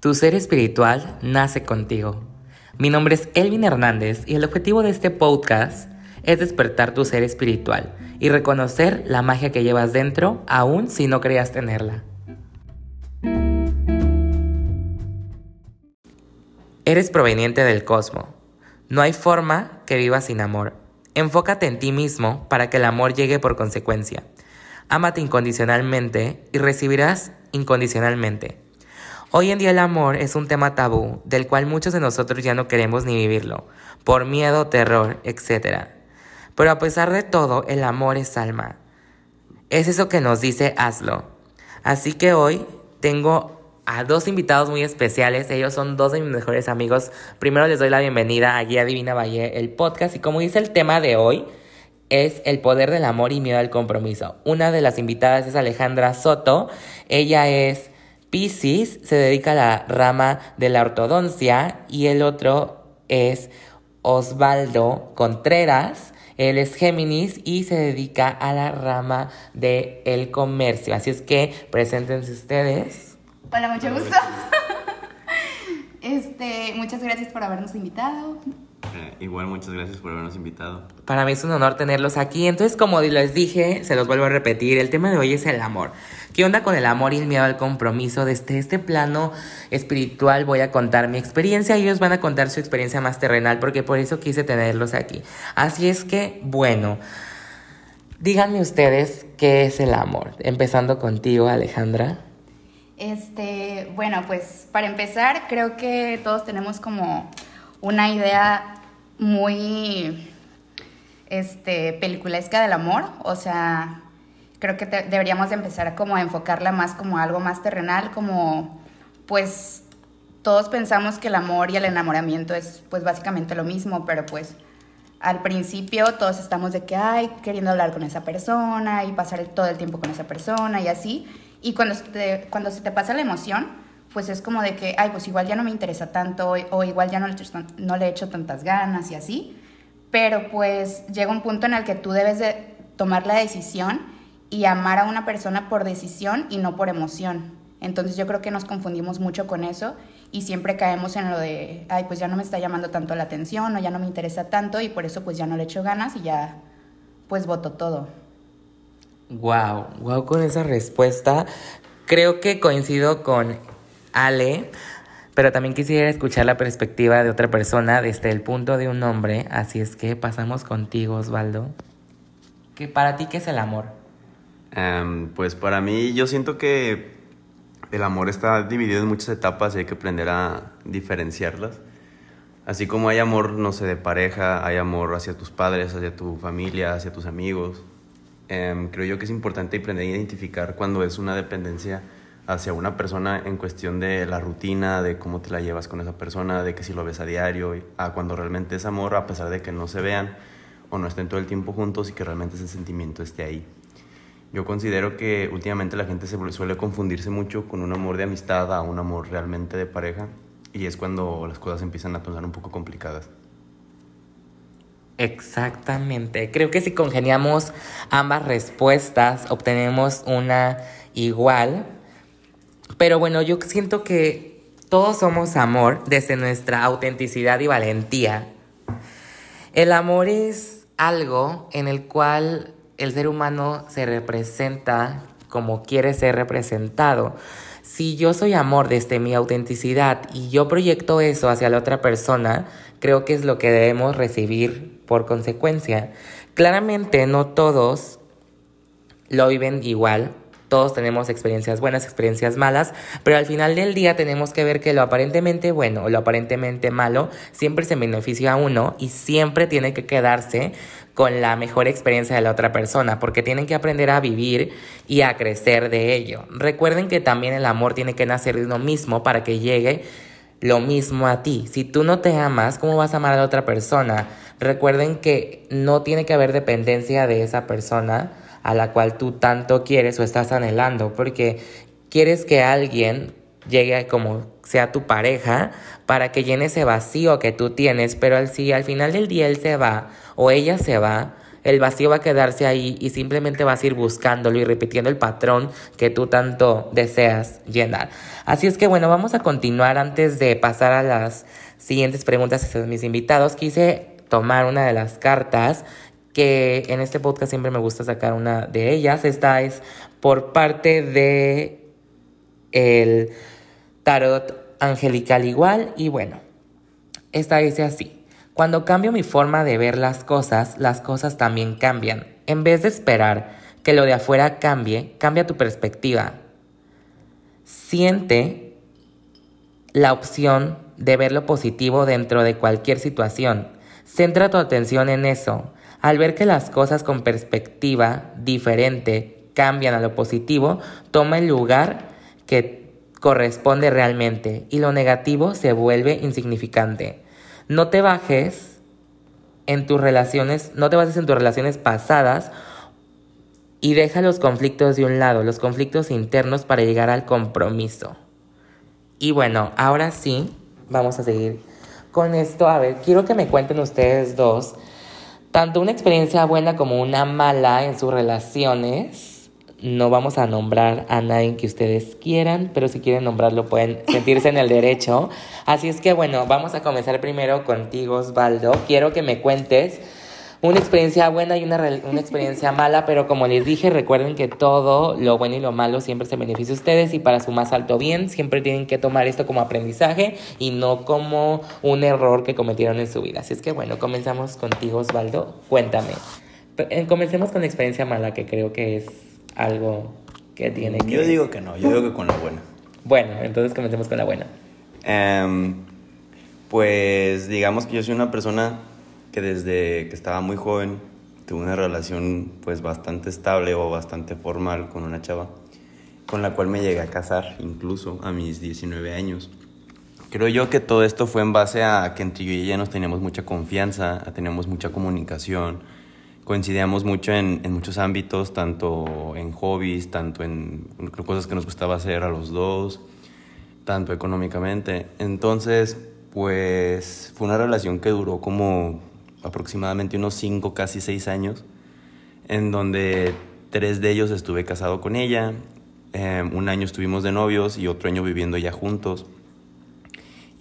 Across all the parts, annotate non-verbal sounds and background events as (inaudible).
Tu ser espiritual nace contigo. Mi nombre es Elvin Hernández y el objetivo de este podcast es despertar tu ser espiritual y reconocer la magia que llevas dentro aun si no creas tenerla. Eres proveniente del cosmos. No hay forma que vivas sin amor. Enfócate en ti mismo para que el amor llegue por consecuencia. Ámate incondicionalmente y recibirás incondicionalmente. Hoy en día el amor es un tema tabú del cual muchos de nosotros ya no queremos ni vivirlo, por miedo, terror, etc. Pero a pesar de todo, el amor es alma. Es eso que nos dice hazlo. Así que hoy tengo a dos invitados muy especiales. Ellos son dos de mis mejores amigos. Primero les doy la bienvenida a Guía Divina Valle, el podcast. Y como dice el tema de hoy, es el poder del amor y miedo al compromiso. Una de las invitadas es Alejandra Soto. Ella es Pisces se dedica a la rama de la ortodoncia y el otro es Osvaldo Contreras. Él es Géminis y se dedica a la rama del el comercio. Así es que preséntense ustedes. Hola, mucho gusto. (laughs) Este, muchas gracias por habernos invitado. Igual muchas gracias por habernos invitado. Para mí es un honor tenerlos aquí. Entonces, como les dije, se los vuelvo a repetir, el tema de hoy es el amor. ¿Qué onda con el amor y el miedo al compromiso? Desde este plano espiritual voy a contar mi experiencia y ellos van a contar su experiencia más terrenal porque por eso quise tenerlos aquí. Así es que, bueno, díganme ustedes qué es el amor. Empezando contigo, Alejandra. Este, bueno, pues para empezar, creo que todos tenemos como una idea muy este, peliculesca del amor, o sea, creo que deberíamos de empezar como a enfocarla más como algo más terrenal, como pues todos pensamos que el amor y el enamoramiento es pues básicamente lo mismo, pero pues al principio todos estamos de que, ay, queriendo hablar con esa persona y pasar todo el tiempo con esa persona y así, y cuando, cuando se te pasa la emoción, pues es como de que, ay, pues igual ya no me interesa tanto o, igual ya no le, no le echo tantas ganas y así. Pero pues llega un punto en el que tú debes de tomar la decisión y amar a una persona por decisión y no por emoción. Entonces yo creo que nos confundimos mucho con eso y siempre caemos en lo de, ay, pues ya no me está llamando tanto la atención o ya no me interesa tanto y por eso pues ya no le echo ganas y ya pues voto todo. Wow, wow con esa respuesta. Creo que coincido con Ale, pero también quisiera escuchar la perspectiva de otra persona desde el punto de un hombre, así es que pasamos contigo, Osvaldo. ¿Qué para ti qué es el amor? Em, pues para mí yo siento que el amor está dividido en muchas etapas y hay que aprender a diferenciarlas. Así como hay amor, no sé, de pareja, hay amor hacia tus padres, hacia tu familia, hacia tus amigos. Em, creo yo que es importante aprender a identificar cuando es una dependencia hacia una persona en cuestión de la rutina, de cómo te la llevas con esa persona, de que si lo ves a diario, a cuando realmente es amor, a pesar de que no se vean o no estén todo el tiempo juntos y que realmente ese sentimiento esté ahí. Yo considero que últimamente la gente se suele confundirse mucho con un amor de amistad a un amor realmente de pareja y es cuando las cosas empiezan a tornar un poco complicadas. Exactamente. Creo que si congeniamos ambas respuestas, obtenemos una igual pero bueno, yo siento que todos somos amor desde nuestra autenticidad y valentía. El amor es algo en el cual el ser humano se representa como quiere ser representado. Si yo soy amor desde mi autenticidad y yo proyecto eso hacia la otra persona, creo que es lo que debemos recibir por consecuencia. Claramente no todos lo viven igual, todos tenemos experiencias buenas, experiencias malas, pero al final del día tenemos que ver que lo aparentemente bueno o lo aparentemente malo siempre se beneficia a uno y siempre tiene que quedarse con la mejor experiencia de la otra persona, porque tienen que aprender a vivir y a crecer de ello. Recuerden que también el amor tiene que nacer de uno mismo para que llegue lo mismo a ti. Si tú no te amas, ¿cómo vas a amar a la otra persona? Recuerden que no tiene que haber dependencia de esa persona a la cual tú tanto quieres o estás anhelando, porque quieres que alguien llegue como sea tu pareja para que llene ese vacío que tú tienes, pero si al final del día él se va o ella se va, el vacío va a quedarse ahí y simplemente vas a ir buscándolo y repitiendo el patrón que tú tanto deseas llenar. Así es que bueno, vamos a continuar antes de pasar a las siguientes preguntas a mis invitados. Quise tomar una de las cartas que en este podcast siempre me gusta sacar una de ellas. Esta es por parte de el tarot angelical igual y bueno, esta dice así. Cuando cambio mi forma de ver las cosas, las cosas también cambian. En vez de esperar que lo de afuera cambie, cambia tu perspectiva. Siente la opción de ver lo positivo dentro de cualquier situación. Centra tu atención en eso. Al ver que las cosas con perspectiva diferente cambian a lo positivo, toma el lugar que corresponde realmente y lo negativo se vuelve insignificante. No te bajes en tus relaciones, no te bases en tus relaciones pasadas y deja los conflictos de un lado, los conflictos internos para llegar al compromiso. Y bueno, ahora sí, vamos a seguir con esto. A ver, quiero que me cuenten ustedes dos, tanto una experiencia buena como una mala en sus relaciones no vamos a nombrar a nadie que ustedes quieran, pero si quieren nombrarlo pueden (laughs) sentirse en el derecho. Así es que bueno, vamos a comenzar primero contigo, Osvaldo. Quiero que me cuentes una experiencia buena y una, una experiencia (laughs) mala, pero como les dije, recuerden que todo lo bueno y lo malo siempre se beneficia a ustedes y para su más alto bien siempre tienen que tomar esto como aprendizaje y no como un error que cometieron en su vida. Así es que bueno, comenzamos contigo, Osvaldo. Cuéntame. Eh, comencemos con la experiencia mala, que creo que es algo que tiene que... Yo digo que no, yo digo que con la buena. Bueno, entonces comencemos con la buena. Em, pues digamos que yo soy una persona que desde que estaba muy joven tuve una relación pues bastante estable o bastante formal con una chava con la cual me llegué a casar incluso a mis 19 años. Creo yo que todo esto fue en base a que entre yo y ella nos teníamos mucha confianza, teníamos mucha comunicación, coincidíamos mucho en, en, muchos ámbitos, tanto en hobbies, tanto en cosas que nos gustaba hacer a los dos, tanto económicamente. Entonces, pues fue una relación que duró como aproximadamente unos cinco, casi seis años, en donde tres de ellos estuve casado con ella, eh, un año estuvimos de novios y otro año viviendo ya juntos.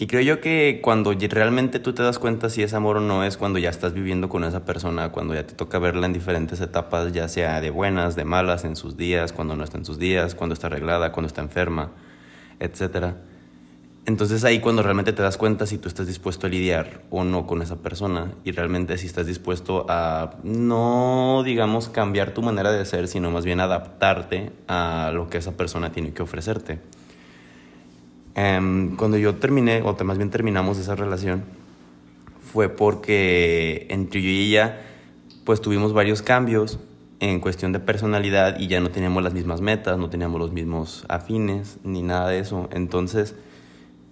Y creo yo que cuando realmente tú te das cuenta si es amor o no es cuando ya estás viviendo con esa persona, cuando ya te toca verla en diferentes etapas, ya sea de buenas, de malas, en sus días, cuando no está en sus días, cuando está arreglada, cuando está enferma, etc. Entonces ahí cuando realmente te das cuenta si tú estás dispuesto a lidiar o no con esa persona y realmente si estás dispuesto a no, digamos, cambiar tu manera de ser, sino más bien adaptarte a lo que esa persona tiene que ofrecerte. Em, cuando yo terminé, o más bien terminamos esa relación, fue porque entre yo y ella, pues tuvimos varios cambios en cuestión de personalidad y ya no teníamos las mismas metas, no teníamos los mismos afines, ni nada de eso. Entonces,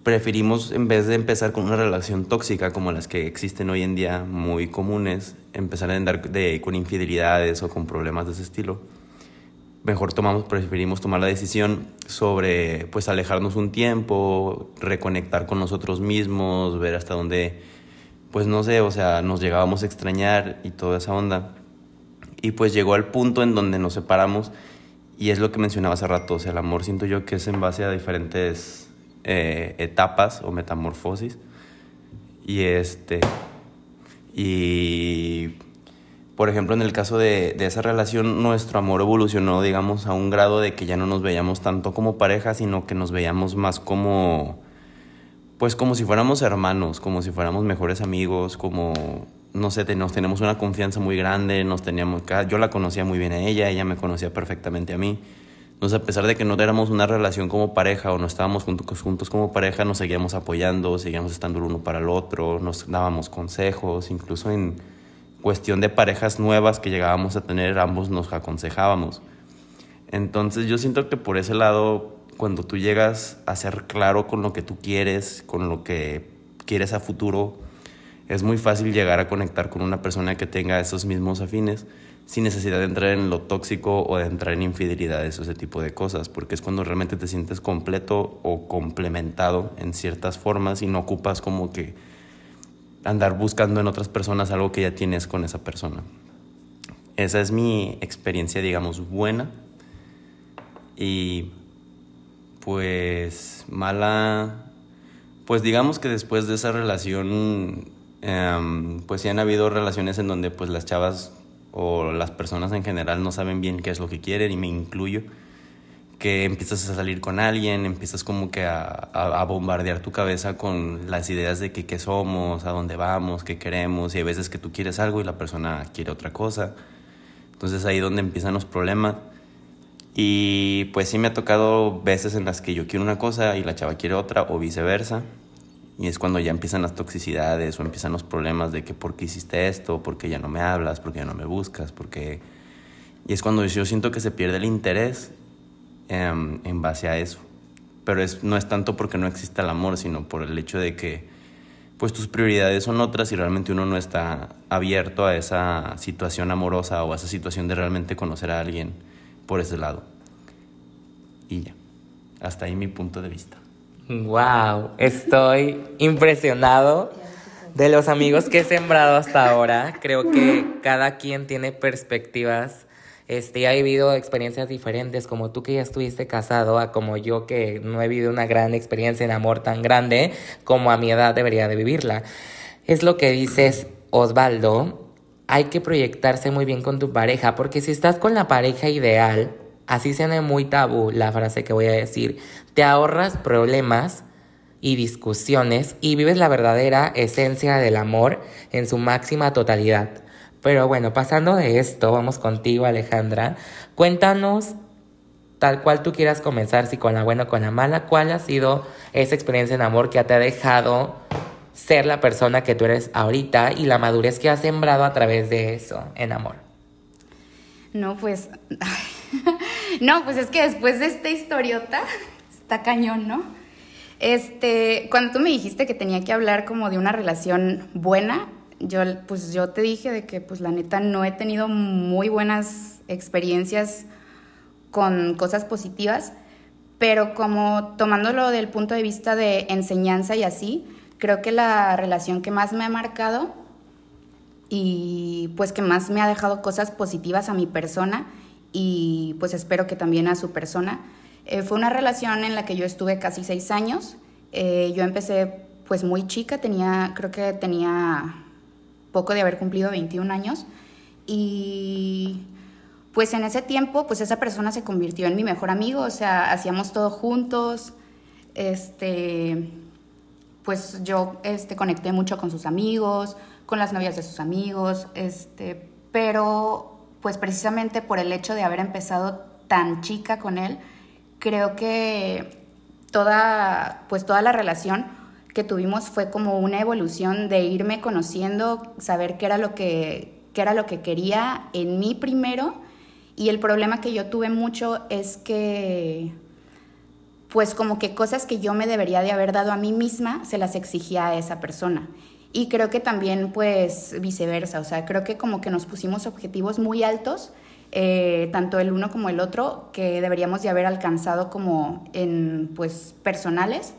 preferimos, en vez de empezar con una relación tóxica como las que existen hoy en día, muy comunes, empezar a andar de, con infidelidades o con problemas de ese estilo mejor tomamos, preferimos tomar la decisión sobre pues alejarnos un tiempo, reconectar con nosotros mismos, ver hasta dónde, pues no sé, o sea, nos llegábamos a extrañar y toda esa onda. Y pues llegó al punto en donde nos separamos y es lo que mencionaba hace rato, o sea, el amor siento yo que es en base a diferentes eh, etapas o metamorfosis. Y este, y por ejemplo, en el caso de, esa relación, nuestro amor evolucionó, digamos, a un grado de que ya no nos veíamos tanto como pareja, sino que nos veíamos más como, pues como si fuéramos hermanos, como si fuéramos mejores amigos, como, no sé, nos tenemos una confianza muy grande, nos teníamos, yo la conocía muy bien a ella, ella me conocía perfectamente a mí. Entonces, a pesar de que no éramos una relación como pareja o no estábamos juntos, juntos como pareja, nos seguíamos apoyando, seguíamos estando el uno para el otro, nos dábamos consejos, incluso en cuestión de parejas nuevas que llegábamos a tener, ambos nos aconsejábamos. Entonces yo siento que por ese lado, cuando tú llegas a ser claro con lo que tú quieres, con lo que quieres a futuro, es muy fácil llegar a conectar con una persona que tenga esos mismos afines sin necesidad de entrar en lo tóxico o de entrar en infidelidades o ese tipo de cosas, porque es cuando realmente te sientes completo o complementado en ciertas formas y no ocupas como que andar buscando en otras personas algo que ya tienes con esa persona. esa es mi experiencia, digamos, buena. Y pues mala, pues digamos que después de esa relación, em, pues sí han habido relaciones en donde pues las chavas o las personas en general no saben bien qué es lo que quieren y me incluyo que empiezas a salir con alguien, empiezas como que a, bombardear tu cabeza con las ideas de que qué somos, a dónde vamos, qué queremos, y hay veces que tú quieres algo y la persona quiere otra cosa. Entonces ahí es donde empiezan los problemas. Y pues sí me ha tocado veces en las que yo quiero una cosa y la chava quiere otra o viceversa. Y es cuando ya empiezan las toxicidades o empiezan los problemas de que por qué hiciste esto, por qué ya no me hablas, por qué ya no me buscas, porque... Y es cuando yo siento que se pierde el interés Em, en base a eso. Pero es, no es tanto porque no exista el amor, sino por el hecho de que pues tus prioridades son otras y realmente uno no está abierto a esa situación amorosa o a esa situación de realmente conocer a alguien por ese lado. Y ya, hasta ahí mi punto de vista. Wow, estoy impresionado de los amigos que he sembrado hasta ahora. Creo que cada quien tiene perspectivas este, ha vivido experiencias diferentes, como tú que ya estuviste casado, a como yo que no he vivido una gran experiencia en amor tan grande como a mi edad debería de vivirla. Es lo que dices, Osvaldo, hay que proyectarse muy bien con tu pareja, porque si estás con la pareja ideal, así suena muy tabú la frase que voy a decir, te ahorras problemas y discusiones y vives la verdadera esencia del amor en su máxima totalidad. Pero bueno, pasando de esto, vamos contigo Alejandra. Cuéntanos, tal cual tú quieras comenzar, si con la buena o con la mala, cuál ha sido esa experiencia en amor que te ha dejado ser la persona que tú eres ahorita y la madurez que has sembrado a través de eso en amor. No, pues... (laughs) no, pues es que después de esta historiota, está cañón, ¿no? Este, cuando tú me dijiste que tenía que hablar como de una relación buena, yo, pues yo te dije de que pues la neta no he tenido muy buenas experiencias con cosas positivas, pero como tomándolo del punto de vista de enseñanza y así, creo que la relación que más me ha marcado y pues que más me ha dejado cosas positivas a mi persona y pues espero que también a su persona, eh, fue una relación en la que yo estuve casi seis años. Eh, yo empecé pues muy chica, tenía, creo que tenía poco de haber cumplido 21 años y pues en ese tiempo pues esa persona se convirtió en mi mejor amigo, o sea, hacíamos todo juntos, este, pues yo este, conecté mucho con sus amigos, con las novias de sus amigos, este, pero pues precisamente por el hecho de haber empezado tan chica con él, creo que toda, pues toda la relación que tuvimos fue como una evolución de irme conociendo, saber qué era lo que, qué era lo que quería en mí primero. Y el problema que yo tuve mucho es que, pues como que cosas que yo me debería de haber dado a mí misma, se las exigía a esa persona. Y creo que también pues viceversa, o sea, creo que como que nos pusimos objetivos muy altos, eh, tanto el uno como el otro, que deberíamos de haber alcanzado como en pues personales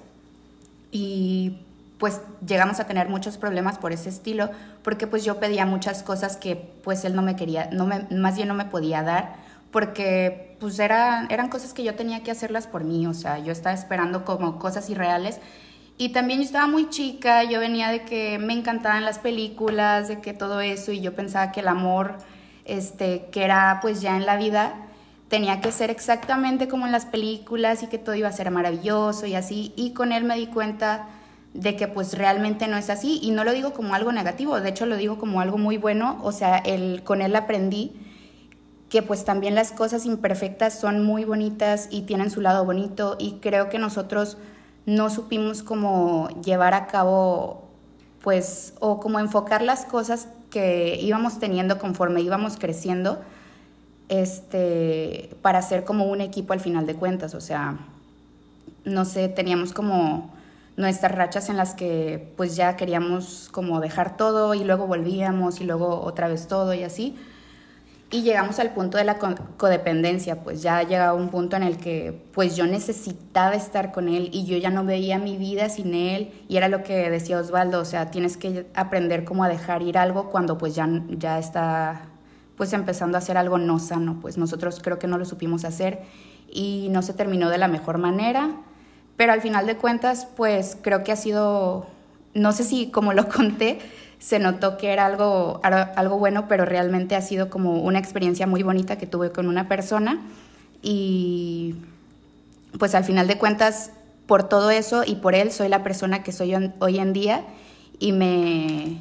y pues llegamos a tener muchos problemas por ese estilo, porque pues yo pedía muchas cosas que pues él no me quería, no me, más bien no me podía dar, porque pues era, eran cosas que yo tenía que hacerlas por mí, o sea, yo estaba esperando como cosas irreales. Y también yo estaba muy chica, yo venía de que me encantaban las películas, de que todo eso, y yo pensaba que el amor, este, que era pues ya en la vida, tenía que ser exactamente como en las películas y que todo iba a ser maravilloso y así. Y con él me di cuenta de que pues realmente no es así. Y no lo digo como algo negativo, de hecho lo digo como algo muy bueno, o sea, con él aprendí que pues también las cosas imperfectas son muy bonitas y tienen su lado bonito. Y creo que nosotros no supimos cómo llevar a cabo pues o como enfocar las cosas que íbamos teniendo conforme íbamos creciendo este, para ser como un equipo al final de cuentas. O sea, no sé, teníamos como nuestras rachas en las que pues ya queríamos como dejar todo y luego volvíamos y luego otra vez todo y así. Y llegamos al punto de la codependencia, pues ya llegaba un punto en el que pues yo necesitaba estar con él y yo ya no veía mi vida sin él y era lo que decía Osvaldo, o sea, tienes que aprender como a dejar ir algo cuando pues ya, ya está pues empezando a hacer algo no sano, pues nosotros creo que no lo supimos hacer y no se terminó de la mejor manera, pero al final de cuentas, pues creo que ha sido, no sé si como lo (laughs) conté, se notó que era algo, algo bueno, pero realmente ha sido como una experiencia muy bonita que tuve con una persona. Y pues al final de cuentas, por todo eso y por él soy la persona que soy hoy en día. Y me,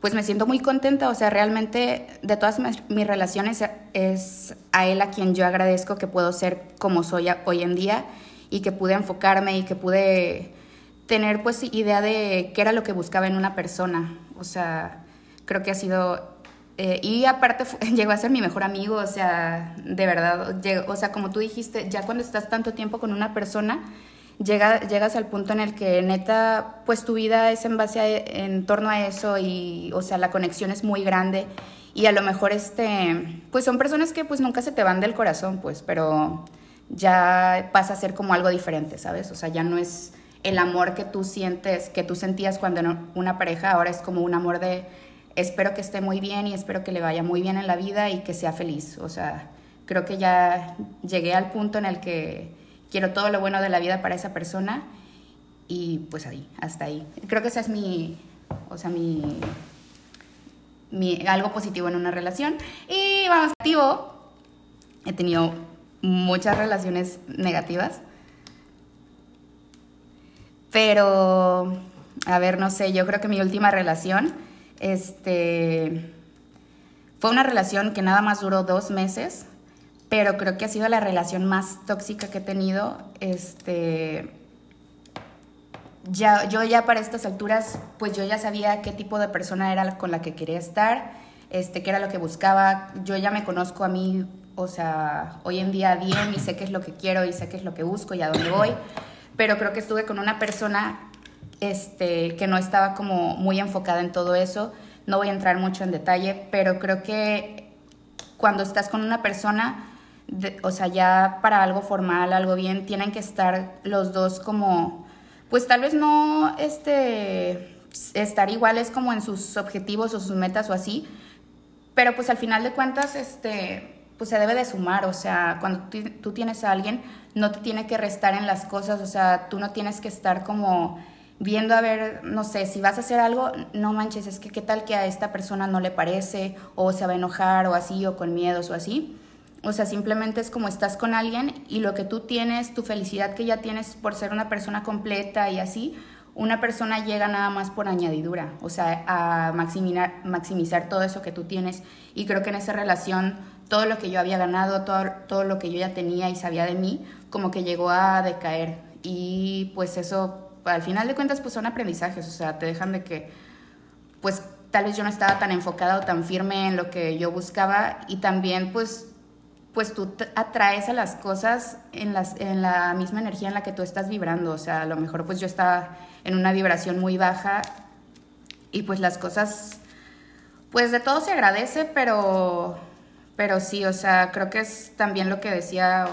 pues me siento muy contenta, o sea, realmente de todas mis relaciones es a él a quien yo agradezco que puedo ser como soy hoy en día y que pude enfocarme y que pude tener pues idea de qué era lo que buscaba en una persona, o sea, creo que ha sido eh, y aparte (laughs) llegó a ser mi mejor amigo, o sea, de verdad, o sea, como tú dijiste, ya cuando estás tanto tiempo con una persona, llega, llegas al punto en el que neta, pues tu vida es en base a, en torno a eso y, o sea, la conexión es muy grande y a lo mejor, este, pues son personas que pues nunca se te van del corazón, pues, pero ya pasa a ser como algo diferente, ¿sabes? O sea, ya no es el amor que tú sientes, que tú sentías cuando una pareja, ahora es como un amor de espero que esté muy bien y espero que le vaya muy bien en la vida y que sea feliz. O sea, creo que ya llegué al punto en el que quiero todo lo bueno de la vida para esa persona y pues ahí, hasta ahí. Creo que esa es mi, o sea, mi, mi algo positivo en una relación. Y vamos, activo. He tenido muchas relaciones negativas. Pero, a ver, no sé, yo creo que mi última relación este, fue una relación que nada más duró dos meses, pero creo que ha sido la relación más tóxica que he tenido. Este, ya, yo ya para estas alturas, pues yo ya sabía qué tipo de persona era con la que quería estar, este, qué era lo que buscaba. Yo ya me conozco a mí, o sea, hoy en día bien y sé qué es lo que quiero y sé qué es lo que busco y a dónde voy. Pero creo que estuve con una persona este, que no estaba como muy enfocada en todo eso. No voy a entrar mucho en detalle, pero creo que cuando estás con una persona, o sea, ya para algo formal, algo bien, tienen que estar los dos como, pues tal vez no este, estar iguales como en sus objetivos o sus metas o así, pero pues al final de cuentas, este, pues se debe de sumar, o sea, cuando tú tienes a alguien, no te tiene que restar en las cosas, o sea, tú no tienes que estar como viendo a ver, no sé, si vas a hacer algo, no manches, es que qué tal que a esta persona no le parece o se va a enojar o así o con miedos o así. O sea, simplemente es como estás con alguien y lo que tú tienes, tu felicidad que ya tienes por ser una persona completa y así, una persona llega nada más por añadidura, o sea, a maximizar, maximizar todo eso que tú tienes. Y creo que en esa relación, todo lo que yo había ganado, todo, todo lo que yo ya tenía y sabía de mí, como que llegó a decaer. Y pues eso al final de cuentas, pues son aprendizajes, o sea, te dejan de que, pues tal vez yo no estaba tan enfocada o tan firme en lo que yo buscaba y también, pues, pues tú atraes a las cosas en, las, en la misma energía en la que tú estás vibrando, o sea, a lo mejor pues yo estaba en una vibración muy baja y pues las cosas, pues de todo se agradece, pero, pero sí, o sea, creo que es también lo que decía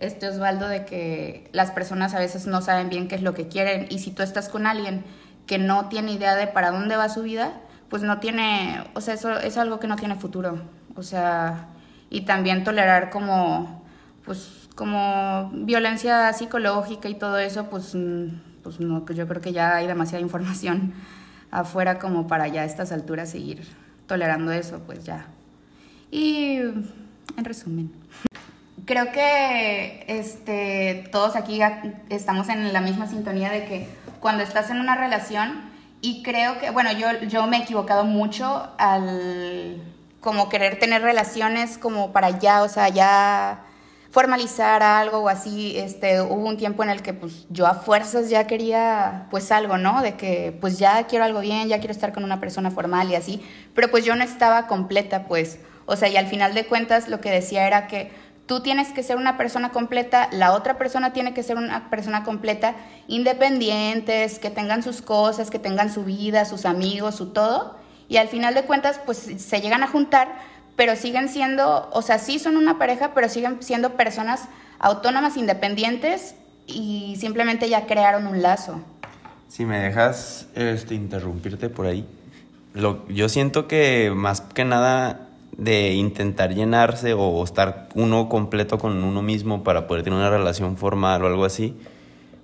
este Osvaldo de que las personas a veces no saben bien qué es lo que quieren y si tú estás con alguien que no tiene idea de para dónde va su vida, pues no tiene, o sea, eso es algo que no tiene futuro. O sea, y también tolerar como, pues, como violencia psicológica y todo eso, pues, pues no, yo creo que ya hay demasiada información (laughs) afuera como para ya a estas alturas seguir tolerando eso, pues ya. Y en resumen creo que este, todos aquí estamos en la misma sintonía de que cuando estás en una relación, y creo que, bueno, yo, yo me he equivocado mucho al como querer tener relaciones como para ya, o sea, ya formalizar algo o así, este, hubo un tiempo en el que pues yo a fuerzas ya quería pues algo, ¿no? De que pues ya quiero algo bien, ya quiero estar con una persona formal y así, pero pues yo no estaba completa, pues, o sea, y al final de cuentas lo que decía era que Tú tienes que ser una persona completa, la otra persona tiene que ser una persona completa, independientes, que tengan sus cosas, que tengan su vida, sus amigos, su todo. Y al final de cuentas, pues se llegan a juntar, pero siguen siendo, o sea, sí son una pareja, pero siguen siendo personas autónomas, independientes y simplemente ya crearon un lazo. Si me dejas este, interrumpirte por ahí, lo, yo siento que más que nada de intentar llenarse o estar uno completo con uno mismo para poder tener una relación formal o algo así,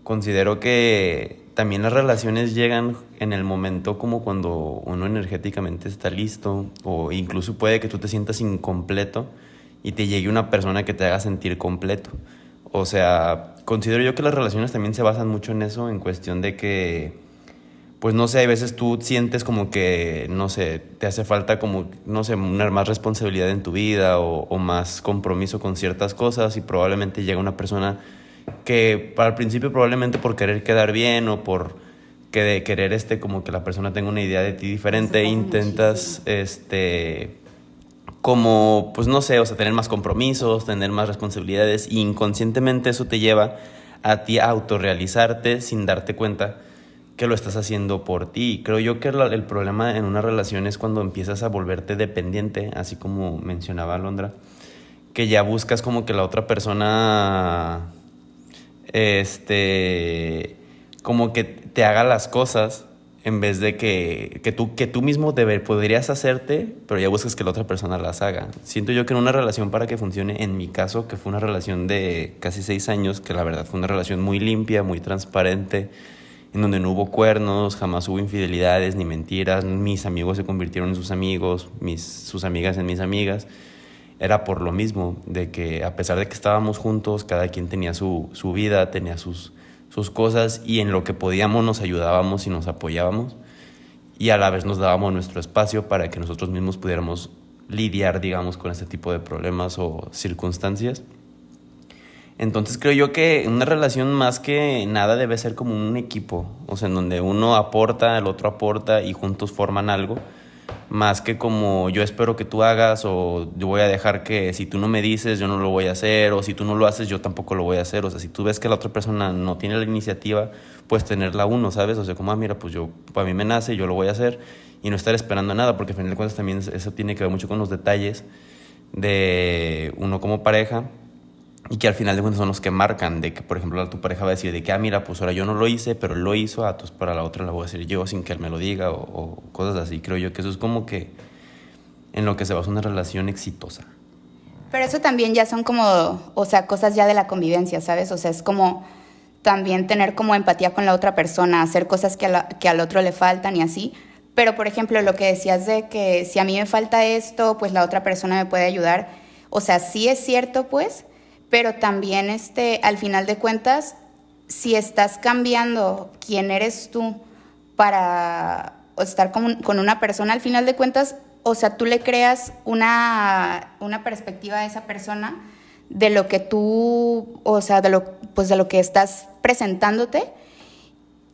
considero que también las relaciones llegan en el momento como cuando uno energéticamente está listo o incluso puede que tú te sientas incompleto y te llegue una persona que te haga sentir completo. O sea, considero yo que las relaciones también se basan mucho en eso, en cuestión de que pues no sé, hay veces tú sientes como que, no sé, te hace falta como, no sé, una más responsabilidad en tu vida o, más compromiso con ciertas cosas y probablemente llega una persona que al principio probablemente por querer quedar bien o por que de querer este como que la persona tenga una idea de ti diferente intentas este como pues no sé o sea tener más compromisos tener más responsabilidades y inconscientemente eso te lleva a ti a autorrealizarte sin darte cuenta que lo estás haciendo por ti. Creo yo que el problema en una relación es cuando empiezas a volverte dependiente, así como mencionaba Alondra, que ya buscas como que la otra persona, este, como que te haga las cosas en vez de que, que, tú, que tú mismo debe, podrías hacerte, pero ya buscas que la otra persona las haga. Siento yo que en una relación para que funcione, en mi caso, que fue una relación de casi seis años, que la verdad fue una relación muy limpia, muy transparente, en donde no hubo cuernos, jamás hubo infidelidades ni mentiras, mis amigos se convirtieron en sus amigos, mis, sus amigas en mis amigas. Era por lo mismo, de que a pesar de que estábamos juntos, cada quien tenía su, su vida, tenía sus, sus cosas y en lo que podíamos nos ayudábamos y nos apoyábamos y a la vez nos dábamos nuestro espacio para que nosotros mismos pudiéramos lidiar, digamos, con este tipo de problemas o circunstancias. Entonces creo yo que una relación más que nada debe ser como un equipo, o sea, en donde uno aporta, el otro aporta y juntos forman algo, más que como yo espero que tú hagas o yo voy a dejar que si tú no me dices yo no lo voy a hacer o si tú no lo haces yo tampoco lo voy a hacer, o sea, si tú ves que la otra persona no tiene la iniciativa, pues tenerla uno, ¿sabes? O sea, como, ah, mira, pues yo, para mí me nace, yo lo voy a hacer y no estar esperando nada, porque al final de cuentas también eso tiene que ver mucho con los detalles de uno como pareja y que al final de cuentas son los que marcan de que, por ejemplo, tu pareja va a decir de que, ah, mira, pues ahora yo no lo hice, pero lo hizo, ah, pues para la otra la voy a hacer yo sin que él me lo diga o, cosas así. Creo yo que eso es como que en lo que se basa una relación exitosa. Pero eso también ya son como, o sea, cosas ya de la convivencia, ¿sabes? O sea, es como también tener como empatía con la otra persona, hacer cosas que, que al otro le faltan y así. Pero, por ejemplo, lo que decías de que si a mí me falta esto, pues la otra persona me puede ayudar. O sea, sí es cierto, pues, pero también este, al final de cuentas, si estás cambiando quién eres tú para estar con, con, una persona, al final de cuentas, o sea, tú le creas una, una perspectiva a esa persona de lo que tú, o sea, de lo, pues de lo que estás presentándote.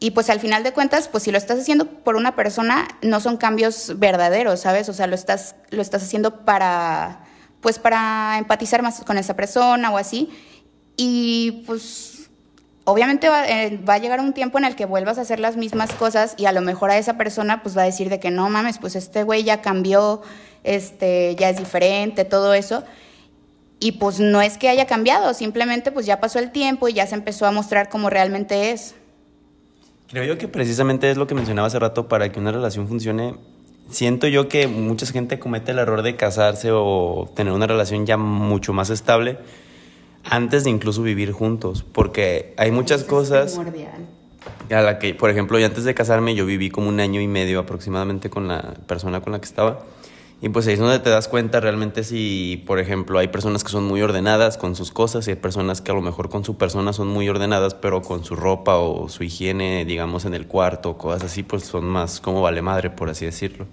Y pues al final de cuentas, pues si lo estás haciendo por una persona, no son cambios verdaderos, ¿sabes? O sea, lo estás, lo estás haciendo para, pues para empatizar más con esa persona o así. Y pues obviamente eh, va, a llegar un tiempo en el que vuelvas a hacer las mismas cosas y a lo mejor a esa persona pues va a decir de que no mames, pues este güey ya cambió, este ya es diferente, todo eso. Y pues no es que haya cambiado, simplemente pues ya pasó el tiempo y ya se empezó a mostrar como realmente es. Creo yo que precisamente es lo que mencionaba hace rato, para que una relación funcione siento yo que mucha gente comete el error de casarse o tener una relación ya mucho más estable antes de incluso vivir juntos, porque hay muchas cosas a la que, por ejemplo, yo antes de casarme yo viví como un año y medio aproximadamente con la persona con la que estaba. Y pues ahí es donde te das cuenta realmente si, por ejemplo, hay personas que son muy ordenadas con sus cosas y hay personas que a lo mejor con su persona son muy ordenadas, pero con su ropa o su higiene, digamos, en el cuarto, cosas así, pues son más como vale madre, por así decirlo.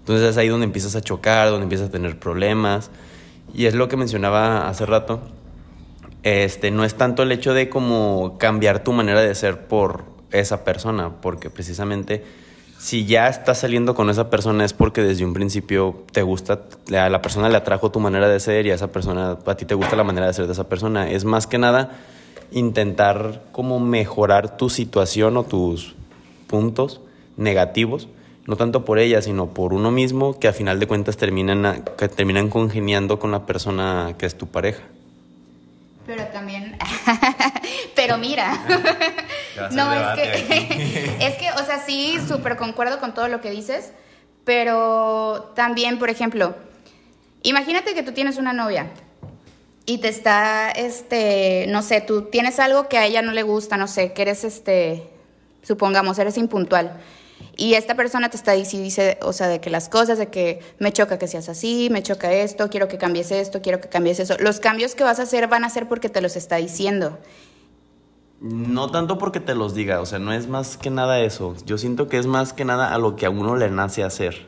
Entonces es ahí donde empiezas a chocar, donde empiezas a tener problemas. Y es lo que mencionaba hace rato. Este, no es tanto el hecho de como cambiar tu manera de ser por esa persona, porque precisamente si ya estás saliendo con esa persona es porque desde un principio te gusta, a la persona le atrajo tu manera de ser y a esa persona, a ti te gusta la manera de ser de esa persona. Es más que nada intentar como mejorar tu situación o tus puntos negativos, no tanto por ella, sino por uno mismo, que a final de cuentas terminan, que terminan congeniando con la persona que es tu pareja. Pero también, (laughs) pero mira, (laughs) no, es que, (laughs) es que, o sea, sí, súper concuerdo con todo lo que dices, pero también, por ejemplo, Imagínate que tú tienes una novia y te está, este, no sé, tú tienes algo que a ella no le gusta, no sé, que eres, este, supongamos, eres impuntual. Y esta persona te está diciendo, dice, o sea, de que las cosas, de que me choca que seas así, me choca esto, quiero que cambies esto, quiero que cambies eso. Los cambios que vas a hacer van a ser porque te los está diciendo. No tanto porque te los diga, o sea, no es más que nada eso. Yo siento que es más que nada a lo que a uno le nace hacer.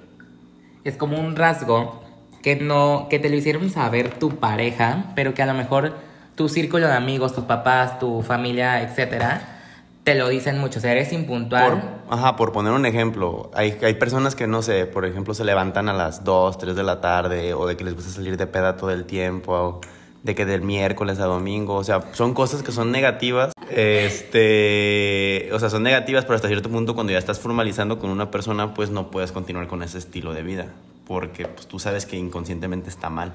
Es como un rasgo que no, que te lo hicieron saber tu pareja, pero que a lo mejor tu círculo de amigos, tus papás, tu familia, etcétera, te lo dicen mucho. O sea, eres impuntual. ajá, por poner un ejemplo, hay, hay personas que no sé, por ejemplo, se levantan a las 2, 3 de la tarde, o de que les gusta salir de peda todo el tiempo, o de que del miércoles a domingo, o sea, son cosas que son negativas, este, o sea, son negativas, pero hasta cierto punto cuando ya estás formalizando con una persona, pues no puedes continuar con ese estilo de vida, porque pues, tú sabes que inconscientemente está mal.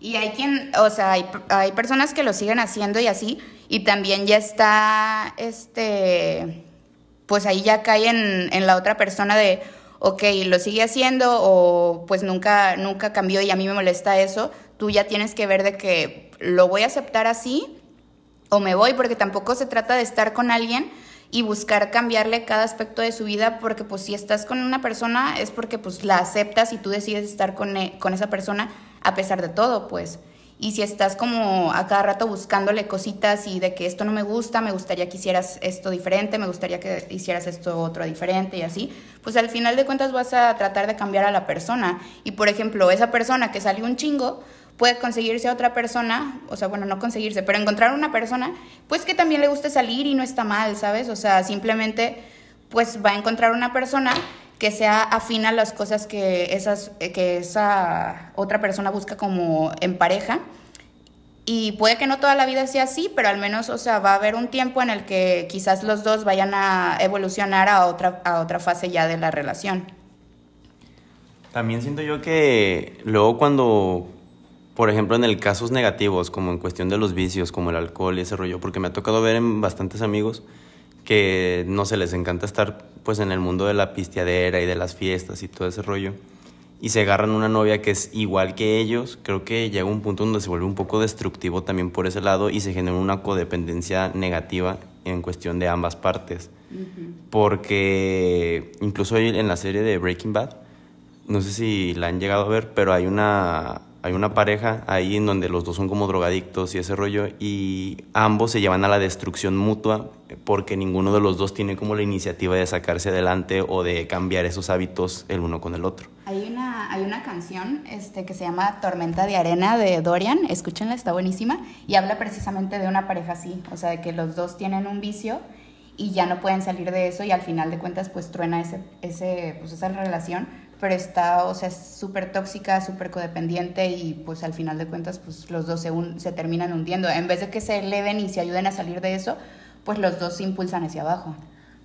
Y hay quien, o sea, hay, hay personas que lo siguen haciendo y así, y también ya está, este, pues ahí ya cae en, la otra persona de, ok, lo sigue haciendo o pues nunca, nunca cambió y a mí me molesta eso, tú ya tienes que ver de que lo voy a aceptar así o me voy, porque tampoco se trata de estar con alguien y buscar cambiarle cada aspecto de su vida, porque pues si estás con una persona es porque pues la aceptas y tú decides estar con, e, con esa persona a pesar de todo, pues. Y si estás como a cada rato buscándole cositas y de que esto no me gusta, me gustaría que hicieras esto diferente, me gustaría que hicieras esto otro diferente y así, pues al final de cuentas vas a tratar de cambiar a la persona. Y por ejemplo, esa persona que salió un chingo, puede conseguirse a otra persona, o sea, bueno, no conseguirse, pero encontrar una persona, pues que también le guste salir y no está mal, ¿sabes? O sea, simplemente, pues va a encontrar una persona que sea afín a las cosas que, esas, que esa otra persona busca como en pareja. Y puede que no toda la vida sea así, pero al menos, o sea, va a haber un tiempo en el que quizás los dos vayan a evolucionar a otra, a otra fase ya de la relación. También siento yo que luego cuando, por ejemplo, en el casos negativos, como en cuestión de los vicios, como el alcohol y ese rollo, porque me ha tocado ver en bastantes amigos que no se les encanta estar pues en el mundo de la pisteadera y de las fiestas y todo ese rollo. Y se agarran una novia que es igual que ellos, creo que llega un punto donde se vuelve un poco destructivo también por ese lado y se genera una codependencia negativa en cuestión de ambas partes. Porque incluso en la serie de Breaking Bad, no sé si la han llegado a ver, pero hay una hay una pareja ahí en donde los dos son como drogadictos y ese rollo y ambos se llevan a la destrucción mutua porque ninguno de los dos tiene como la iniciativa de sacarse adelante o de cambiar esos hábitos el uno con el otro. Hay una, hay una canción este, que se llama Tormenta de Arena de Dorian, escúchenla, está buenísima, y habla precisamente de una pareja así, o sea, de que los dos tienen un vicio y ya no pueden salir de eso y al final de cuentas pues truena ese, ese, pues, esa relación pero está, o sea, es súper tóxica, súper codependiente y pues al final de cuentas pues los dos se, se terminan hundiendo. En vez de que se eleven y se ayuden a salir de eso, pues los dos se impulsan hacia abajo.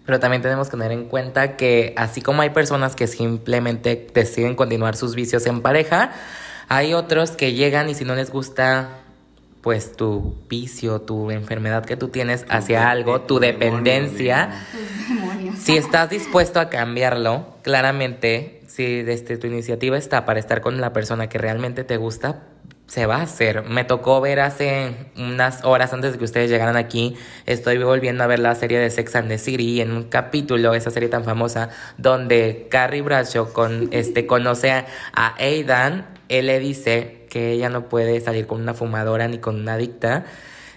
Pero también tenemos que tener en cuenta que así como hay personas que simplemente deciden continuar sus vicios en pareja, hay otros que llegan y si no les gusta pues tu vicio, tu enfermedad que tú tienes hacia algo, tu dependencia, si estás dispuesto a cambiarlo, claramente si desde tu iniciativa está para estar con la persona que realmente te gusta, se va a hacer. Me tocó ver hace unas horas antes de que ustedes llegaran aquí, estoy volviendo a ver la serie de Sex and the City en un capítulo, esa serie tan famosa, donde Carrie Bradshaw con, (laughs) este, conoce a, a Aidan, él le dice que ella no puede salir con una fumadora ni con una adicta,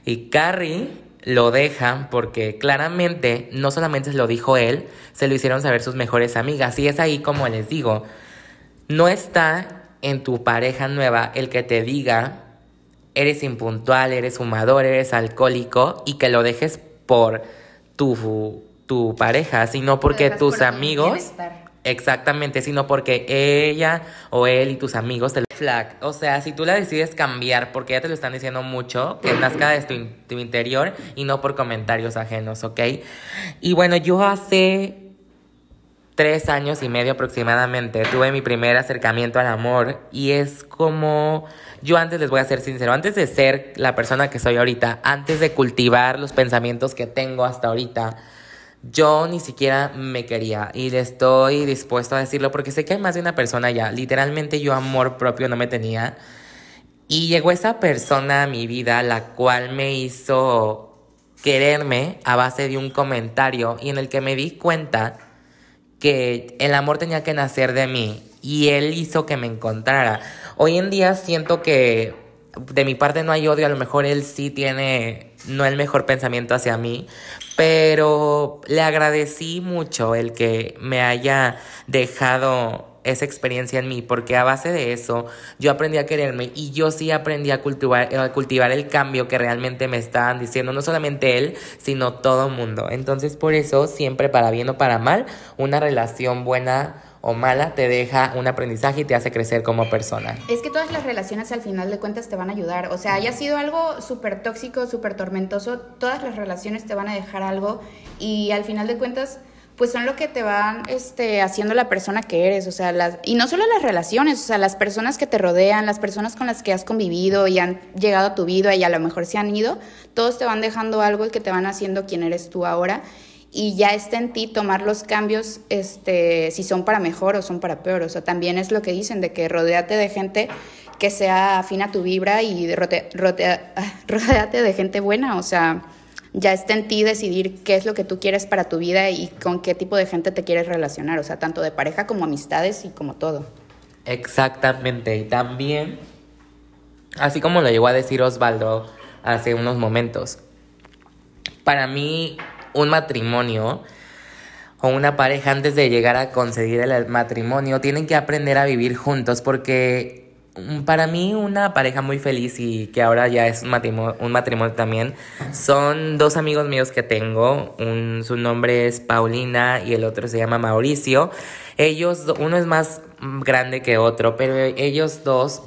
y Carrie lo deja porque claramente no solamente se lo dijo él, se lo hicieron saber sus mejores amigas. Y es ahí como les digo, no está en tu pareja nueva el que te diga, eres impuntual, eres fumador, eres alcohólico y que lo dejes por tu, tu pareja, sino porque tus amigos... Exactamente, sino porque ella o él y tus amigos te flag. O sea, si tú la decides cambiar porque ya te lo están diciendo mucho, que nazca de tu, tu interior y no por comentarios ajenos, ¿ok? Y bueno, yo hace tres años y medio aproximadamente tuve mi primer acercamiento al amor y es como yo antes les voy a ser sincero, antes de ser la persona que soy ahorita, antes de cultivar los pensamientos que tengo hasta ahorita, yo ni siquiera me quería y estoy dispuesto a decirlo porque sé que hay más de una persona ya. Literalmente yo amor propio no me tenía. Y llegó esa persona a mi vida la cual me hizo quererme a base de un comentario y en el que me di cuenta que el amor tenía que nacer de mí y él hizo que me encontrara. Hoy en día siento que de mi parte no hay odio, a lo mejor él sí tiene no el mejor pensamiento hacia mí, pero le agradecí mucho el que me haya dejado esa experiencia en mí, porque a base de eso yo aprendí a quererme y yo sí aprendí a cultivar, cultivar el cambio que realmente me estaban diciendo, no solamente él, sino todo el mundo. Entonces por eso siempre para bien o para mal, una relación buena o mala te deja un aprendizaje y te hace crecer como persona. Es que todas las relaciones al final de cuentas te van a ayudar. O sea, haya sido algo súper tóxico, súper tormentoso, todas las relaciones te van a dejar algo y al final de cuentas pues son lo que te van este, haciendo la persona que eres, o sea, las, y no solo las relaciones, o sea, las personas que te rodean, las personas con las que has convivido y han llegado a tu vida y a lo mejor se han ido, todos te van dejando algo que te van haciendo quien eres tú ahora y ya está en ti tomar los cambios, este, si son para mejor o son para peor, o sea, también es lo que dicen de que rodeate de gente que sea afina a tu vibra y rote, (laughs) rodeate de gente buena, o sea, ya está en ti decidir qué es lo que tú quieres para tu vida y con qué tipo de gente te quieres relacionar, o sea, tanto de pareja como amistades y como todo. Exactamente, y también, así como lo llegó a decir Osvaldo hace unos momentos, para mí un matrimonio o una pareja antes de llegar a conseguir el matrimonio tienen que aprender a vivir juntos porque Mm, para mí una pareja muy feliz y que ahora ya es un matrimonio, un matrimonio también son dos amigos míos que tengo. Un, su nombre es Paulina y el otro se llama Mauricio. Ellos, uno es más grande que otro, pero ellos dos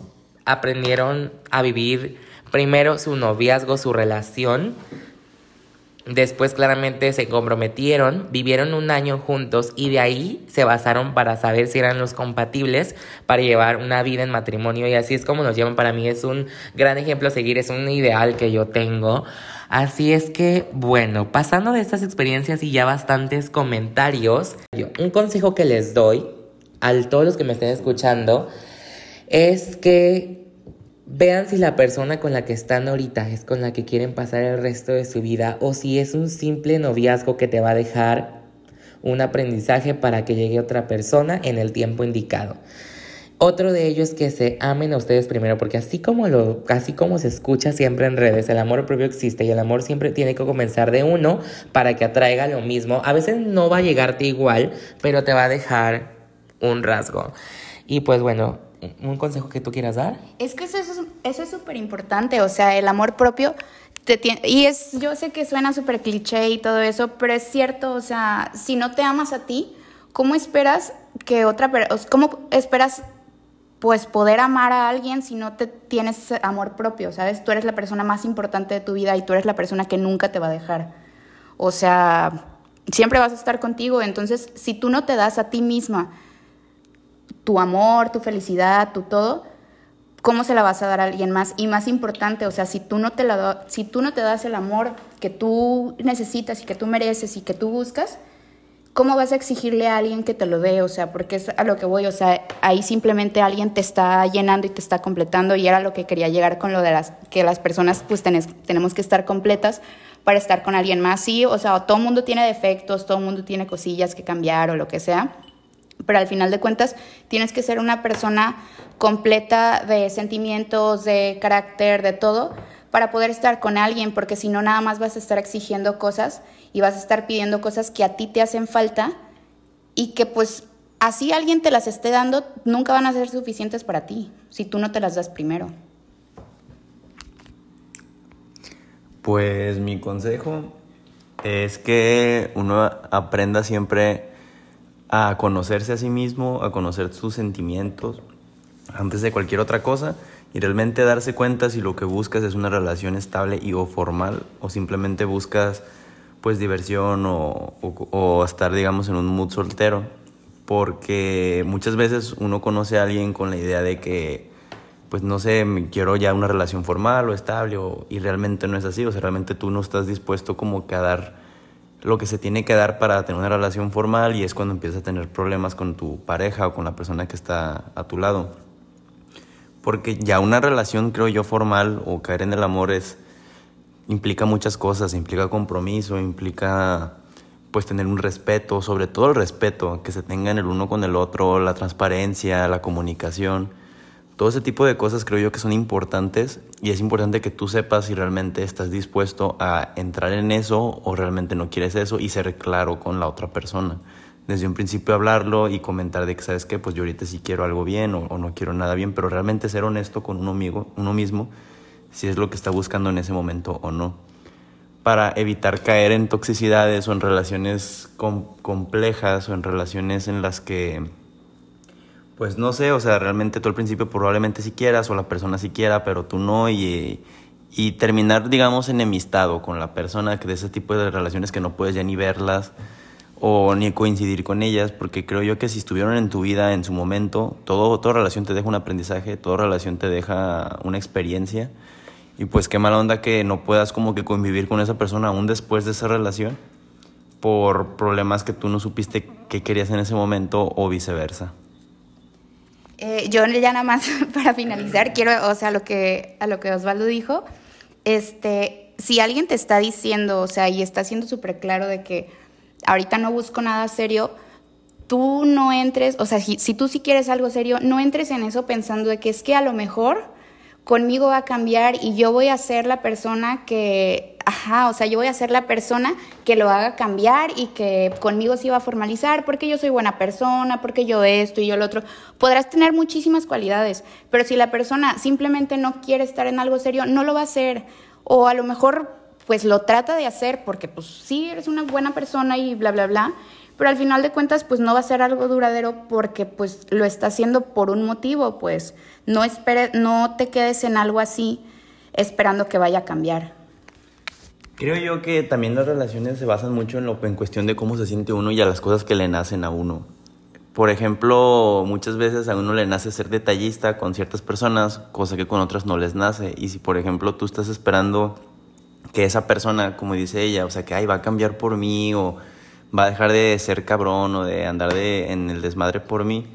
aprendieron a vivir primero su noviazgo, su relación Después claramente se comprometieron, vivieron un año juntos y de ahí se basaron para saber si eran los compatibles para llevar una vida en matrimonio y así es como nos llevan para mí. Es un gran ejemplo a seguir, es un ideal que yo tengo. Así es que, bueno, pasando de estas experiencias y ya bastantes comentarios, un consejo que les doy a todos los que me estén escuchando es que Vean si la persona con la que están ahorita es con la que quieren pasar el resto de su vida o si es un simple noviazgo que te va a dejar un aprendizaje para que llegue otra persona en el tiempo indicado. Otro de ellos es que se amen a ustedes primero, porque así como, lo, así como se escucha siempre en redes, el amor propio existe y el amor siempre tiene que comenzar de uno para que atraiga lo mismo. A veces no va a llegarte igual, pero te va a dejar un rasgo. Y pues bueno, un consejo que tú quieras dar? Es que eso es súper importante, o sea, el amor propio te tiene, y es, yo sé que suena súper cliché y todo eso, pero es cierto, o sea, si no te amas a ti, ¿cómo esperas que otra cómo esperas pues poder amar a alguien si no te tienes amor propio, ¿sabes? Tú eres la persona más importante de tu vida y tú eres la persona que nunca te va a dejar. O sea, siempre vas a estar contigo, entonces si tú no te das a ti misma, tu amor, tu felicidad, tu todo, ¿cómo se la vas a dar a alguien más? Y más importante, o sea, si tú no te, la si tú no te das el amor que tú necesitas y que tú mereces y que tú buscas, ¿cómo vas a exigirle a alguien que te lo dé? O sea, porque es a lo que voy, o sea, ahí simplemente alguien te está llenando y te está completando y era lo que quería llegar con lo de las que las personas pues tenemos que estar completas para estar con alguien más. Sí, o sea, todo el mundo tiene defectos, todo el mundo tiene cosillas que cambiar o lo que sea pero al final de cuentas tienes que ser una persona completa de sentimientos, de carácter, de todo, para poder estar con alguien, porque si no nada más vas a estar exigiendo cosas y vas a estar pidiendo cosas que a ti te hacen falta y que pues así alguien te las esté dando, nunca van a ser suficientes para ti, si tú no te las das primero. Pues mi consejo es que uno aprenda siempre a conocerse a sí mismo, a conocer sus sentimientos antes de cualquier otra cosa y realmente darse cuenta si lo que buscas es una relación estable y o formal o simplemente buscas pues diversión o, o, estar digamos en un mood soltero. Porque muchas veces uno conoce a alguien con la idea de que pues no sé, quiero ya una relación formal o estable y realmente no es así, o sea, realmente tú no estás dispuesto como que a dar lo que se tiene que dar para tener una relación formal y es cuando empiezas a tener problemas con tu pareja o con la persona que está a tu lado. Porque ya una relación, creo yo, formal o caer en el amor es implica muchas cosas, implica compromiso, implica pues tener un respeto, sobre todo el respeto que se tengan el uno con el otro, la transparencia, la comunicación. Todo ese tipo de cosas creo yo que son importantes y es importante que tú sepas si realmente estás dispuesto a entrar en eso o realmente no quieres eso y ser claro con la otra persona. Desde un principio hablarlo y comentar de que, ¿sabes qué? Pues yo ahorita sí quiero algo bien o, no quiero nada bien, pero realmente ser honesto con uno mismo si es lo que está buscando en ese momento o no. Para evitar caer en toxicidades o en relaciones complejas o en relaciones en las que pues no sé, o sea, realmente tú al principio probablemente si quieras o la persona si quiera, pero tú no y, y terminar, digamos, enemistado con la persona que de ese tipo de relaciones que no puedes ya ni verlas o ni coincidir con ellas, porque creo yo que si estuvieron en tu vida en su momento, todo, toda relación te deja un aprendizaje, toda relación te deja una experiencia y pues qué mala onda que no puedas como que convivir con esa persona aún después de esa relación por problemas que tú no supiste que querías en ese momento o viceversa. Eh, yo ya nada más (laughs) para finalizar, quiero, o sea, lo que, a lo que Osvaldo dijo, este, si alguien te está diciendo, o sea, y está siendo súper claro de que ahorita no busco nada serio, tú no entres, o sea, si, si tú sí quieres algo serio, no entres en eso pensando de que es que a lo mejor conmigo va a cambiar y yo voy a ser la persona que, ajá, o sea, yo voy a ser la persona que lo haga cambiar y que conmigo se va a formalizar porque yo soy buena persona, porque yo esto y yo lo otro. Podrás tener muchísimas cualidades, pero si la persona simplemente no quiere estar en algo serio, no lo va a hacer. O a lo mejor pues lo trata de hacer porque pues sí, eres una buena persona y bla, bla, bla, pero al final de cuentas pues no va a ser algo duradero porque pues lo está haciendo por un motivo, pues no, espere, no te quedes en algo así esperando que vaya a cambiar. Creo yo que también las relaciones se basan mucho en, lo, cuestión de cómo se siente uno y a las cosas que le nacen a uno. Por ejemplo, muchas veces a uno le nace ser detallista con ciertas personas, cosa que con otras no les nace. Y si, por ejemplo, tú estás esperando que esa persona, como dice ella, o sea, que Ay, va a cambiar por mí o va a dejar de ser cabrón o de andar de, en el desmadre por mí,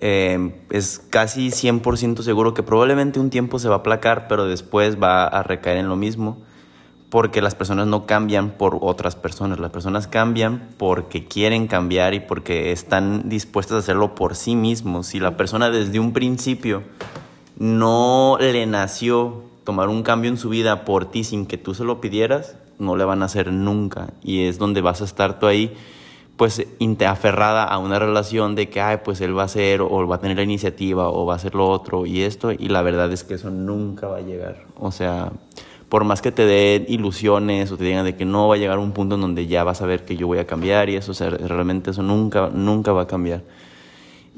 eh, es casi 100% seguro que probablemente un tiempo se va a aplacar, pero después va a recaer en lo mismo, porque las personas no cambian por otras personas, las personas cambian porque quieren cambiar y porque están dispuestas a hacerlo por sí mismos. Si la persona desde un principio no le nació tomar un cambio en su vida por ti sin que tú se lo pidieras, no le van a hacer nunca. Y es donde vas a estar tú ahí, pues aferrada a una relación de que, ay, pues él va a hacer o va a tener la iniciativa o va a hacer lo otro y esto. Y la verdad es que eso nunca va a llegar. O sea, por más que te den ilusiones o te digan de que no va a llegar un punto en donde ya vas a ver que yo voy a cambiar y eso, o sea, realmente eso nunca, nunca va a cambiar.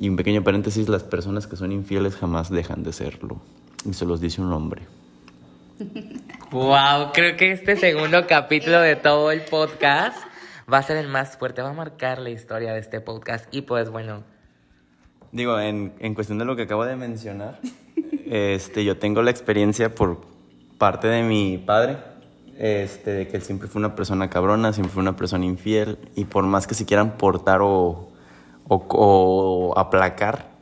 Y un pequeño paréntesis, las personas que son infieles jamás dejan de serlo. Y se los dice un hombre. Wow, creo que este segundo capítulo de todo el podcast va a ser el más fuerte, va a marcar la historia de este podcast. Y pues bueno. Digo, en, en cuestión de lo que acabo de mencionar, este, yo tengo la experiencia por parte de mi padre, este, de que él siempre fue una persona cabrona, siempre fue una persona infiel, y por más que se quieran portar o, o, o aplacar,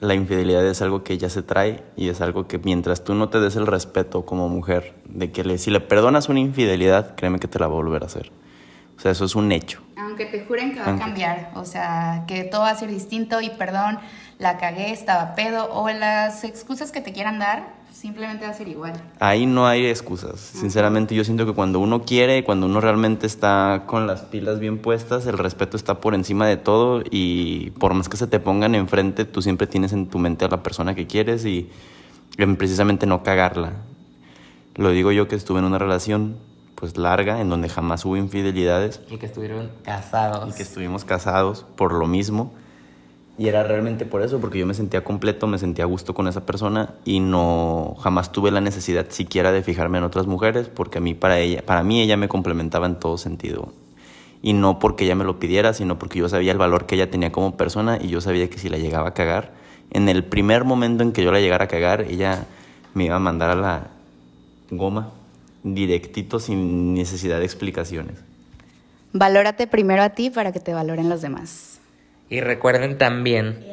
la infidelidad es algo que ya se trae y es algo que mientras tú no te des el respeto como mujer, de que si le perdonas una infidelidad, créeme que te la va a volver a hacer. O sea, eso es un hecho. Aunque te juren que va a cambiar, o sea, que todo va a ser distinto y perdón, la cagué, estaba pedo, o las excusas que te quieran dar, simplemente va a ser igual. Ahí no hay excusas. Sinceramente, yo siento que cuando uno quiere, cuando uno realmente está con las pilas bien puestas, el respeto está por encima de todo y por más que se te pongan enfrente, tú siempre tienes en tu mente a la persona que quieres y precisamente no cagarla. Lo digo yo que estuve en una relación pues larga en donde jamás hubo infidelidades. Y que estuvieron casados. Y que estuvimos casados por lo mismo. Y era realmente por eso, porque yo me sentía completo, me sentía a gusto con esa persona y no jamás tuve la necesidad siquiera de fijarme en otras mujeres, porque a mí para ella, para mí ella me complementaba en todo sentido. Y no porque ella me lo pidiera, sino porque yo sabía el valor que ella tenía como persona y yo sabía que si la llegaba a cagar, en el primer momento en que yo la llegara a cagar, ella me iba a mandar a la goma directito sin necesidad de explicaciones. valórate primero a ti para que te valoren los demás. Y recuerden también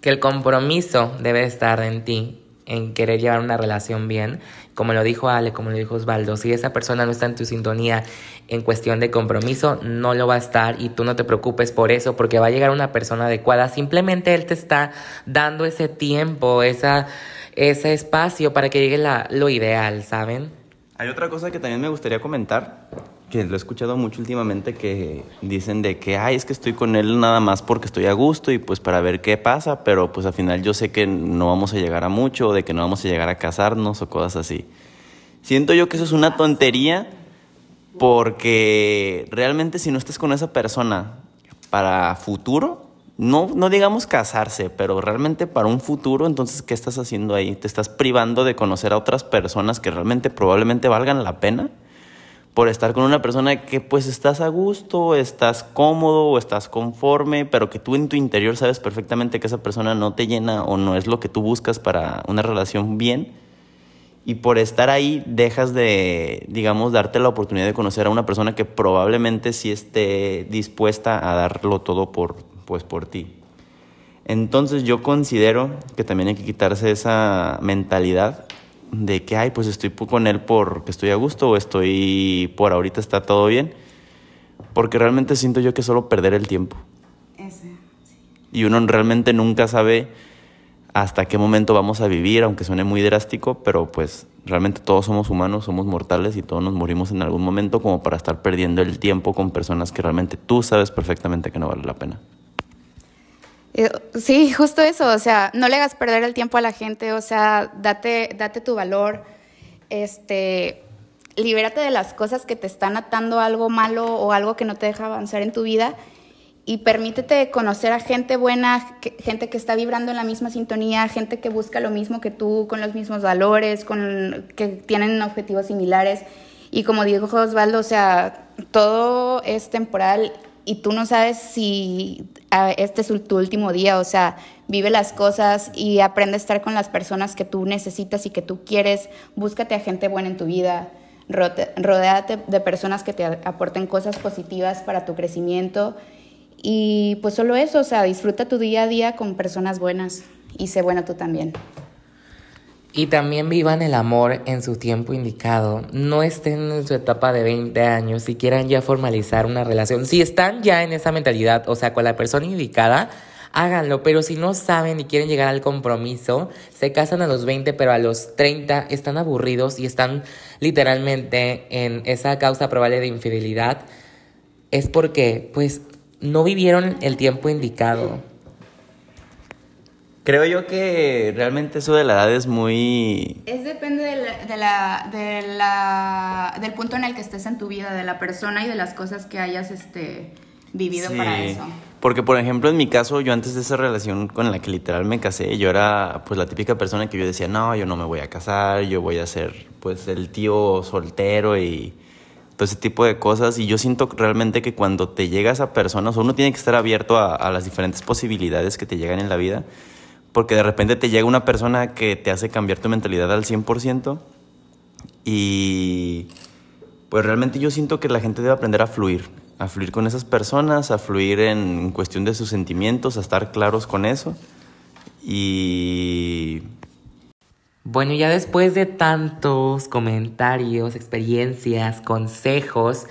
que el compromiso debe estar en ti, en querer llevar una relación bien. Como lo dijo Ale, como lo dijo Osvaldo, si esa persona no está en tu sintonía en cuestión de compromiso, no lo va a estar y tú no te preocupes por eso, porque va a llegar una persona adecuada. Simplemente él te está dando ese tiempo, esa, ese espacio para que llegue la, lo ideal, ¿saben? Hay otra cosa que también me gustaría comentar que lo he escuchado mucho últimamente que dicen de que, ay, es que estoy con él nada más porque estoy a gusto y pues para ver qué pasa, pero pues al final yo sé que no vamos a llegar a mucho, de que no vamos a llegar a casarnos o cosas así. Siento yo que eso es una tontería porque realmente si no estás con esa persona para futuro, no, no digamos casarse, pero realmente para un futuro, entonces, ¿qué estás haciendo ahí? ¿Te estás privando de conocer a otras personas que realmente probablemente valgan la pena? por estar con una persona que pues estás a gusto, estás cómodo o estás conforme, pero que tú en tu interior sabes perfectamente que esa persona no te llena o no es lo que tú buscas para una relación bien. Y por estar ahí dejas de, digamos, darte la oportunidad de conocer a una persona que probablemente sí esté dispuesta a darlo todo por, pues, por ti. Entonces yo considero que también hay que quitarse esa mentalidad de que, ay, pues estoy con él porque estoy a gusto o estoy por ahorita está todo bien. Porque realmente siento yo que solo perder el tiempo. Y uno realmente nunca sabe hasta qué momento vamos a vivir, aunque suene muy drástico, pero pues realmente todos somos humanos, somos mortales y todos nos morimos en algún momento como para estar perdiendo el tiempo con personas que realmente tú sabes perfectamente que no vale la pena. Eh, sí, justo eso, o sea, no le hagas perder el tiempo a la gente, o sea, date, date tu valor, este, libérate de las cosas que te están atando algo malo o algo que no te deja avanzar en tu vida y permítete conocer a gente buena, gente que está vibrando en la misma sintonía, gente que busca lo mismo que tú, con los mismos valores, con, que tienen objetivos similares. Y como dijo Osvaldo, o sea, todo es temporal y tú no sabes si este es tu último día, o sea, vive las cosas y aprende a estar con las personas que tú necesitas y que tú quieres, búscate a gente buena en tu vida, rodéate de personas que te aporten cosas positivas para tu crecimiento. Y pues solo eso, o sea, disfruta tu día a día con personas buenas y sé buena tú también. Y también vivan el amor en su tiempo indicado. No estén en su etapa de 20 años si quieran ya formalizar una relación. Si están ya en esa mentalidad, o sea, con la persona indicada, háganlo. Pero si no saben y quieren llegar al compromiso, se casan a los 20, pero a los 30 están aburridos y están literalmente en esa causa probable de infidelidad, es porque, pues, no vivieron el tiempo indicado. Creo yo que realmente eso de la edad es muy... Es depende de la, de la, del punto en el que estés en tu vida, de la persona y de las cosas que hayas este, vivido para eso. Porque, por ejemplo, en mi caso, yo antes de esa relación con la que literal me casé, yo era pues la típica persona que yo decía, no, yo no me voy a casar, yo voy a ser pues el tío soltero y todo ese tipo de cosas. Y yo siento realmente que cuando te llega esa persona, o uno tiene que estar abierto a, a las diferentes posibilidades que te llegan en la vida porque de repente te llega una persona que te hace cambiar tu mentalidad al 100% y pues realmente yo siento que la gente debe aprender a fluir, a fluir con esas personas, a fluir en cuestión de sus sentimientos, a estar claros con eso y... Bueno, ya después de tantos comentarios, experiencias, consejos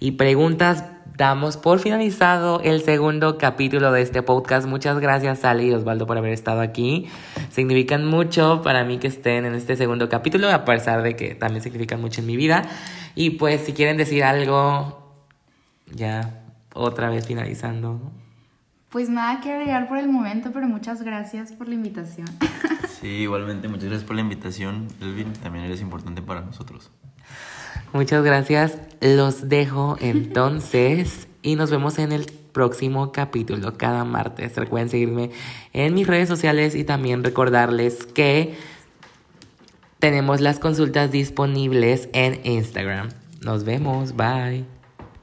y preguntas damos por finalizado el segundo capítulo de este podcast. Muchas gracias, Ali y Osvaldo, por haber estado aquí. Significan mucho para mí que estén en este segundo capítulo, a pesar de que también significan mucho en mi vida. Y pues, si quieren decir algo, ya otra vez finalizando. Pues nada que agregar por el momento, pero muchas gracias por la invitación. Sí, igualmente, muchas gracias por la invitación, Elvin. También eres importante para nosotros. Muchas gracias. Los dejo entonces y nos vemos en el próximo capítulo cada martes. Recuerden seguirme en mis redes sociales y también recordarles que tenemos las consultas disponibles en Instagram. Nos vemos. Bye.